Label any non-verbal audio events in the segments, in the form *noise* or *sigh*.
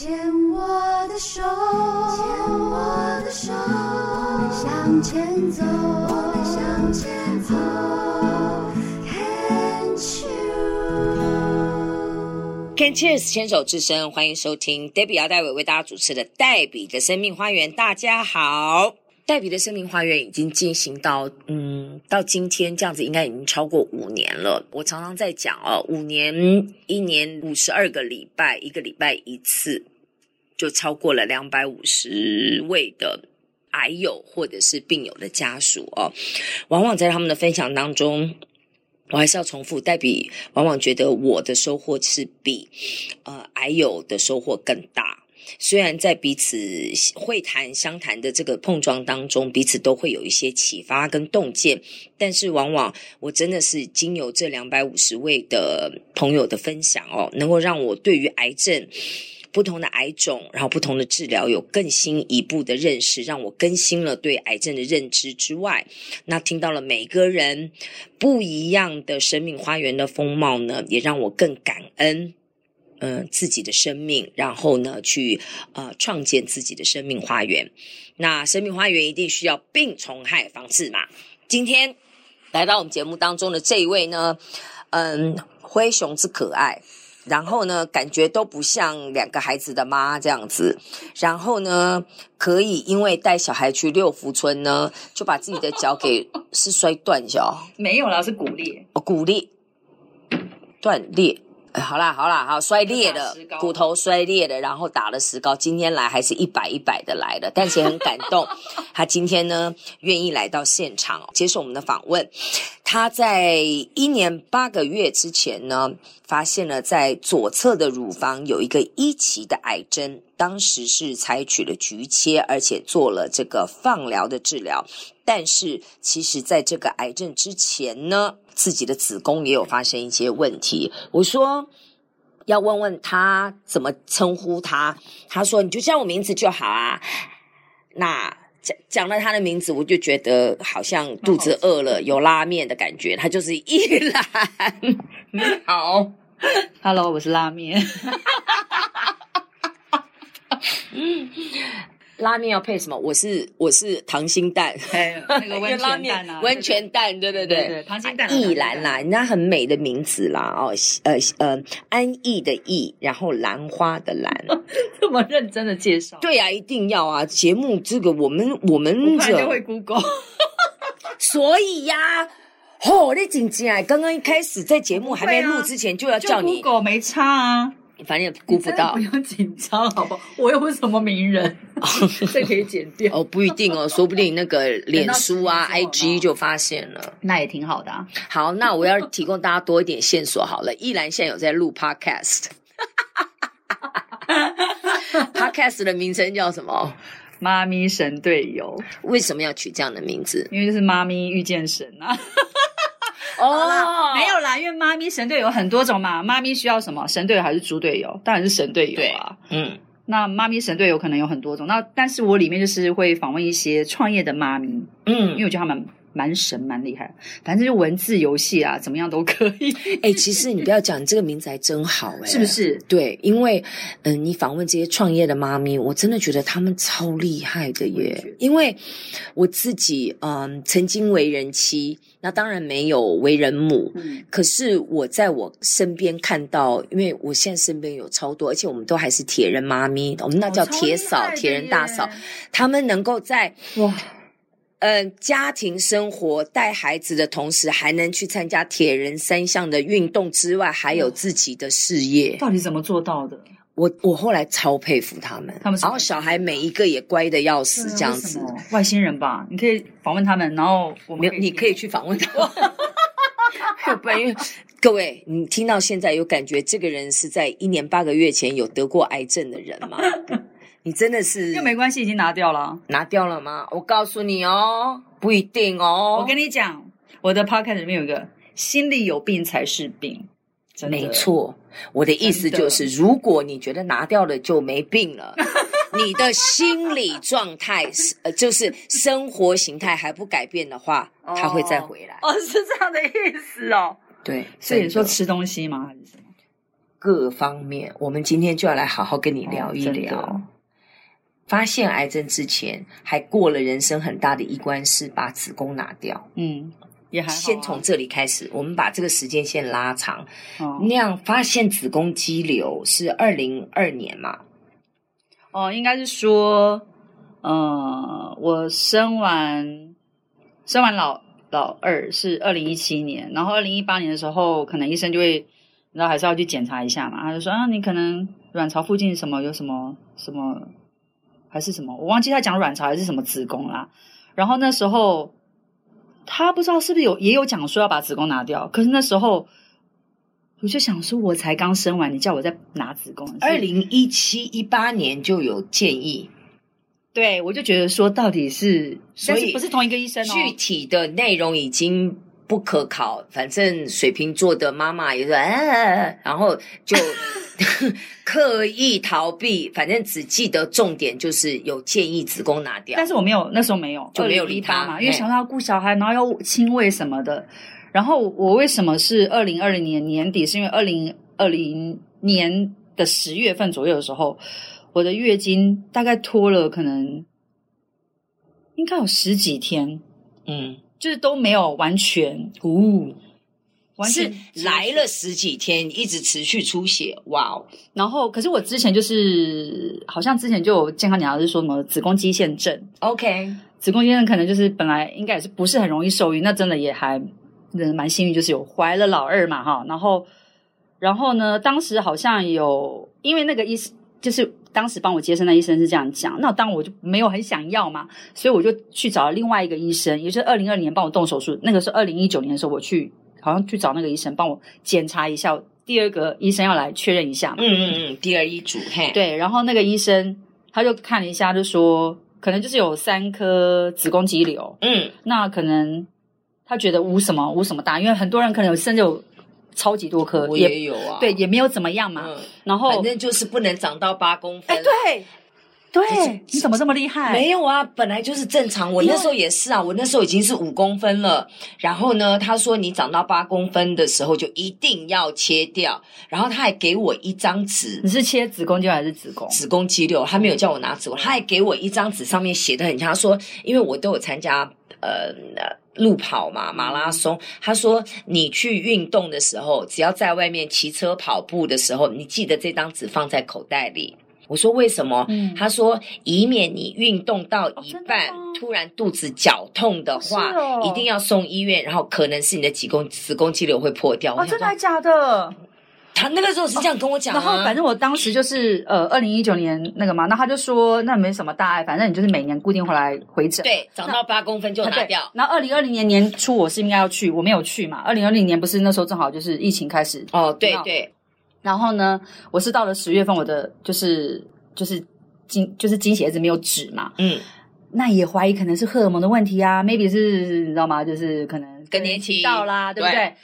牵我的手，牵我的手，我们向前走，我们向前走。Can cheers，牵手之声，欢迎收听 Debbie 姚代伟为大家主持的黛比的生命花园。大家好，黛比的生命花园已经进行到嗯，到今天这样子，应该已经超过五年了。我常常在讲哦，五年一年五十二个礼拜，一个礼拜一次，就超过了两百五十位的癌友或者是病友的家属哦。往往在他们的分享当中。我还是要重复，黛比往往觉得我的收获是比呃癌友的收获更大。虽然在彼此会谈、相谈的这个碰撞当中，彼此都会有一些启发跟洞见，但是往往我真的是经由这两百五十位的朋友的分享哦，能够让我对于癌症。不同的癌种，然后不同的治疗，有更新一步的认识，让我更新了对癌症的认知之外，那听到了每个人不一样的生命花园的风貌呢，也让我更感恩，嗯、自己的生命，然后呢，去呃创建自己的生命花园。那生命花园一定需要病虫害防治嘛？今天来到我们节目当中的这一位呢，嗯，灰熊之可爱。然后呢，感觉都不像两个孩子的妈这样子。然后呢，可以因为带小孩去六福村呢，就把自己的脚给是摔断脚？*laughs* 没有啦，是骨裂。哦，骨裂，断裂。好啦好啦，好摔裂了，骨头摔裂了，然后打了石膏。今天来还是一百一百的来了，但是也很感动。*laughs* 他今天呢，愿意来到现场接受我们的访问。他在一年八个月之前呢，发现了在左侧的乳房有一个一期的癌症，当时是采取了局切，而且做了这个放疗的治疗。但是其实在这个癌症之前呢，自己的子宫也有发生一些问题。我说要问问他怎么称呼他，他说你就叫我名字就好啊。那讲讲了他的名字，我就觉得好像肚子饿了有拉面的感觉。他就是一兰，好，Hello，我是拉面。嗯。*laughs* 拉面要配什么？我是我是溏心蛋，那 *laughs* 个温泉蛋啊，温泉蛋，对对对，对，溏心蛋，意兰啦，人家很美的名字啦，哦，呃呃，安逸的逸，然后兰花的兰，*laughs* 这么认真的介绍，对啊，一定要啊，节目这个我们我们这就会 Google，*laughs* 所以呀、啊，哦，你紧张啊，刚刚一开始在节目还没录之前就要叫你 Google 没差啊。反正也估不到，不用紧张，好不好？我又不是什么名人，这可以剪掉 *laughs* 哦，不一定哦，说不定那个 *laughs* 脸书啊、IG 就发现了，那也挺好的啊。好，那我要提供大家多一点线索好了。依然现在有在录 Podcast，Podcast *laughs* 的名称叫什么？妈咪神队友。为什么要取这样的名字？因为就是妈咪遇见神啊。哦，没有啦，因为妈咪神队友有很多种嘛。妈咪需要什么？神队友还是猪队友？当然是神队友啊。嗯，那妈咪神队友可能有很多种。那但是我里面就是会访问一些创业的妈咪，嗯，因为我觉得他们。蛮神，蛮厉害，反正就文字游戏啊，怎么样都可以。*laughs* 哎、欸，其实你不要讲，你这个名字还真好、是不是？对，因为嗯，你访问这些创业的妈咪，我真的觉得他们超厉害的耶。因为我自己嗯，曾经为人妻，那当然没有为人母，嗯，可是我在我身边看到，因为我现在身边有超多，而且我们都还是铁人妈咪，我们那叫铁嫂、铁人大嫂，他们能够在哇。嗯，家庭生活带孩子的同时，还能去参加铁人三项的运动之外，还有自己的事业，到底怎么做到的？我我后来超佩服他们，他们然后小孩每一个也乖的要死，这样子，外星人吧？你可以访问他们，然后我们你可以去访问他们。*laughs* 不然，因为各位，你听到现在有感觉，这个人是在一年八个月前有得过癌症的人吗？你真的是又没关系，已经拿掉了，拿掉了吗？我告诉你哦，不一定哦。我跟你讲，我的 podcast 里面有一个心里有病才是病，真的。没错。我的意思就是，如果你觉得拿掉了就没病了，*laughs* 你的心理状态是呃，就是生活形态还不改变的话，它会再回来。哦，是这样的意思哦。对，所以你说吃东西吗？还是什么？各方面，我们今天就要来好好跟你聊一聊。哦、发现癌症之前，还过了人生很大的一关，是把子宫拿掉。嗯，也还好、啊、先从这里开始，我们把这个时间线拉长。哦、那样发现子宫肌瘤是二零二年嘛？哦，应该是说，嗯、呃，我生完生完老。老二是二零一七年，然后二零一八年的时候，可能医生就会，然后还是要去检查一下嘛。他就说啊，你可能卵巢附近什么有什么什么，还是什么，我忘记他讲卵巢还是什么子宫啦。然后那时候他不知道是不是有也有讲说要把子宫拿掉，可是那时候我就想说，我才刚生完，你叫我再拿子宫。二零一七一八年就有建议。对，我就觉得说，到底是，所以不是同一个医生哦。具体的内容已经不可考，反正水瓶座的妈妈也是，啊，然后就 *laughs* 刻意逃避，反正只记得重点就是有建议子宫拿掉。但是我没有，那时候没有，就没有理他嘛，因为想到要顾小孩，然后要亲喂什么的。然后我为什么是二零二零年年底？是因为二零二零年的十月份左右的时候。我的月经大概拖了，可能应该有十几天，嗯，就是都没有完全，哦，完全是来了十几天，一直持续出血，哇哦！然后，可是我之前就是好像之前就有健康检查，是说什么子宫肌腺症，OK，子宫肌腺症可能就是本来应该也是不是很容易受孕，那真的也还人蛮幸运，就是有怀了老二嘛，哈，然后，然后呢，当时好像有因为那个医生就是。当时帮我接生的医生是这样讲，那当我就没有很想要嘛，所以我就去找了另外一个医生，也就是二零二零年帮我动手术，那个是二零一九年的时候，我去好像去找那个医生帮我检查一下，第二个医生要来确认一下嘛。嗯嗯嗯，第二医嘱，嘿，对，然后那个医生他就看了一下，就说可能就是有三颗子宫肌瘤，嗯，那可能他觉得无什么无什么大，因为很多人可能有甚至有。超级多颗，我也有啊，对，也没有怎么样嘛。嗯、然后反正就是不能长到八公分。哎，对，对，你怎么这么厉害？没有啊，本来就是正常。我那时候也是啊，我那时候已经是五公分了。然后呢，他说你长到八公分的时候就一定要切掉。然后他还给我一张纸，你是切子宫肌还是子宫？子宫肌瘤，他没有叫我拿子宫，他还给我一张纸，上面写的很像，他说因为我都有参加呃。路跑嘛，马拉松。他说，你去运动的时候，只要在外面骑车、跑步的时候，你记得这张纸放在口袋里。我说为什么？嗯、他说，以免你运动到一半，哦、突然肚子绞痛的话，哦、一定要送医院，然后可能是你的子宫子宫肌瘤会破掉。哦，真的还假的？他那个时候是这样跟我讲、啊哦，然后反正我当时就是呃，二零一九年那个嘛，那他就说那没什么大碍，反正你就是每年固定回来回诊，对，长到八公分就拿掉。然后二零二零年年初我是应该要去，我没有去嘛。二零二零年不是那时候正好就是疫情开始哦，对对。然后呢，我是到了十月份，我的就是就是经就是经血一直没有止嘛，嗯，那也怀疑可能是荷尔蒙的问题啊，maybe 是你知道吗？就是可能更年期到啦，对不对？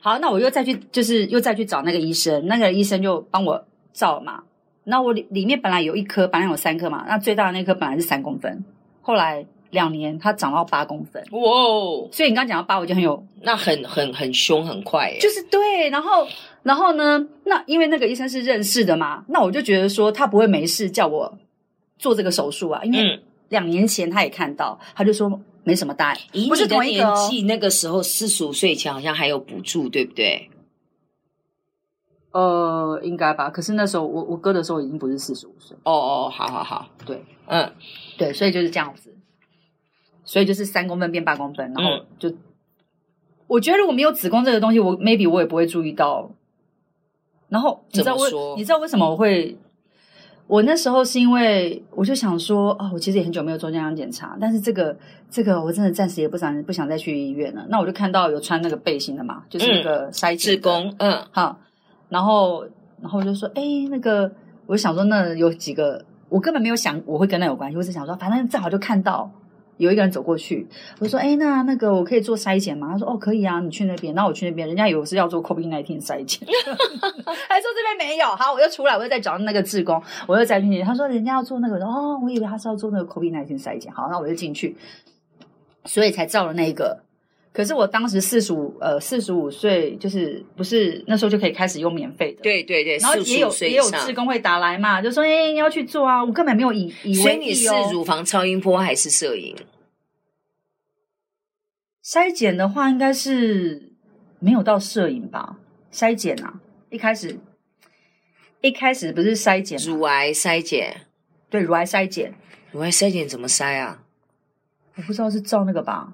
好，那我又再去，就是又再去找那个医生，那个医生就帮我照嘛。那我里里面本来有一颗，本来有三颗嘛，那最大的那颗本来是三公分，后来两年它长到八公分。哇哦！所以你刚刚讲到八，我就很有，那很很很凶，很快耶。就是对，然后然后呢，那因为那个医生是认识的嘛，那我就觉得说他不会没事叫我做这个手术啊，因为两年前他也看到，他就说。没什么大碍，以你的年纪，那个时候四十五岁以前好像还有补助，对不对？呃，应该吧。可是那时候我我哥的时候已经不是四十五岁。哦哦，好好好，对，嗯，对，所以就是这样子，所以就是三公分变八公分，然后就，嗯、我觉得如果没有子宫这个东西，我 maybe 我也不会注意到。然后你知道为你知道为什么我会？我那时候是因为我就想说，哦，我其实也很久没有做健康检查，但是这个这个我真的暂时也不想不想再去医院了。那我就看到有穿那个背心的嘛，就是那个筛子宫，嗯，好，然后然后我就说，哎，那个，我就想说，那有几个，我根本没有想我会跟那有关系，我只想说，反正正好就看到。有一个人走过去，我说：“哎，那那个我可以做筛检吗？”他说：“哦，可以啊，你去那边。”那我去那边，人家以为是要做 COVID-19 筛检，*laughs* 还说这边没有。好，我又出来，我又再找那个志工，我又再进去。他说：“人家要做那个。”哦，我以为他是要做那个 COVID-19 筛检。好，那我就进去，所以才照了那个。可是我当时四十五呃四十五岁，就是不是那时候就可以开始用免费的？对对对，然后也有也有志工会打来嘛，就说哎你要去做啊，我根本没有以以为哦。所以你是乳房超音波还是摄影？筛检的话，应该是没有到摄影吧？筛检啊，一开始一开始不是筛检，乳癌筛检，对，乳癌筛检，乳癌筛检怎么筛啊？我不知道是照那个吧，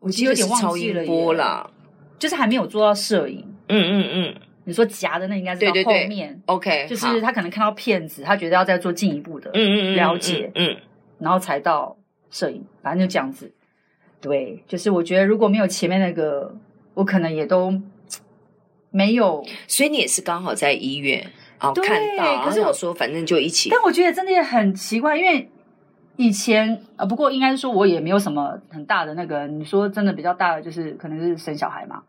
我其实有点忘记了。超音波啦，就是还没有做到摄影。嗯嗯嗯，你说夹的那应该是到后面。对对对 OK，就是他可能看到片子，他觉得要再做进一步的嗯嗯了解，嗯，然后才到摄影，反正就这样子。对，就是我觉得如果没有前面那个，我可能也都没有。所以你也是刚好在医院啊对看到，可是我说反正就一起。但我觉得真的也很奇怪，因为以前呃，不过应该是说我也没有什么很大的那个。你说真的比较大的，就是可能是生小孩嘛。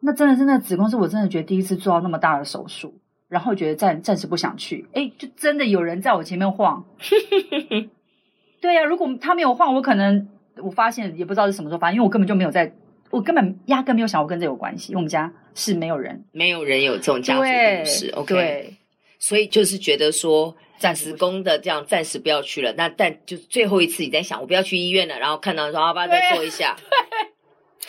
那真的是那子宫，是我真的觉得第一次做到那么大的手术，然后觉得暂暂时不想去。哎，就真的有人在我前面晃。*laughs* 对呀、啊，如果他没有晃，我可能。我发现也不知道是什么时候发现，因为我根本就没有在，我根本压根没有想过跟这有关系，因为我们家是没有人，没有人有这种家族故事，OK，对，所以就是觉得说暂时工的这样暂时不要去了，那但就最后一次你在想，我不要去医院了，然后看到说好吧，再做一下，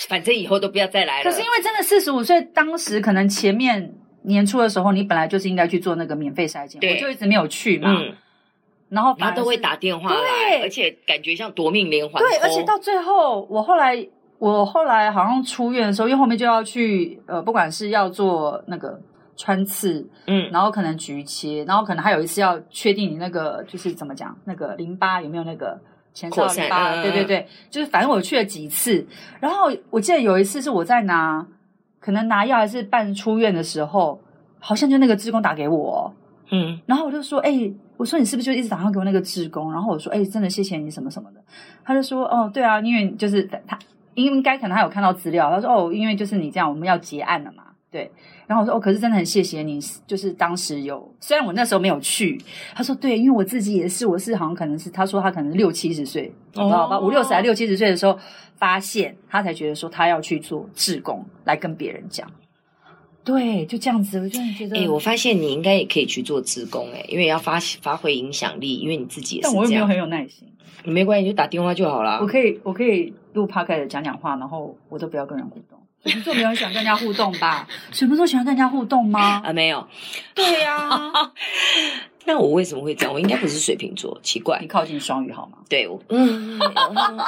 反正以后都不要再来了。可是因为真的四十五岁，当时可能前面年初的时候，你本来就是应该去做那个免费筛检，我就一直没有去嘛。嗯然后他都会打电话来，对，而且感觉像夺命连环。对，而且到最后，我后来我后来好像出院的时候，因为后面就要去呃，不管是要做那个穿刺，嗯，然后可能局切，然后可能还有一次要确定你那个就是怎么讲，那个淋巴有没有那个前哨淋巴？对对对，就是反正我去了几次。然后我记得有一次是我在拿，可能拿药还是办出院的时候，好像就那个志工打给我，嗯，然后我就说，哎。我说你是不是就一直打电话给我那个志工？然后我说，哎、欸，真的谢谢你什么什么的。他就说，哦，对啊，因为就是他应该可能他有看到资料。他说，哦，因为就是你这样，我们要结案了嘛，对。然后我说，哦，可是真的很谢谢你，就是当时有，虽然我那时候没有去。他说，对，因为我自己也是，我是好像可能是，他说他可能六七十岁，你知道吧，五六十还六七十岁的时候发现，他才觉得说他要去做志工，来跟别人讲。对，就这样子，我就觉得，哎、欸，我发现你应该也可以去做志工，哎，因为要发发挥影响力，因为你自己。但我又没有很有耐心，你没关系，就打电话就好了。我可以，我可以录 podcast 讲讲话，然后我都不要跟人互动。水瓶座没有人喜欢跟人家互动吧？水瓶座喜欢跟人家互动吗？啊，没有。对呀、啊，*laughs* 那我为什么会这样？我应该不是水瓶座，奇怪。你靠近双鱼好吗？对，我嗯，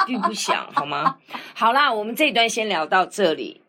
并不想好吗？好啦，我们这一段先聊到这里。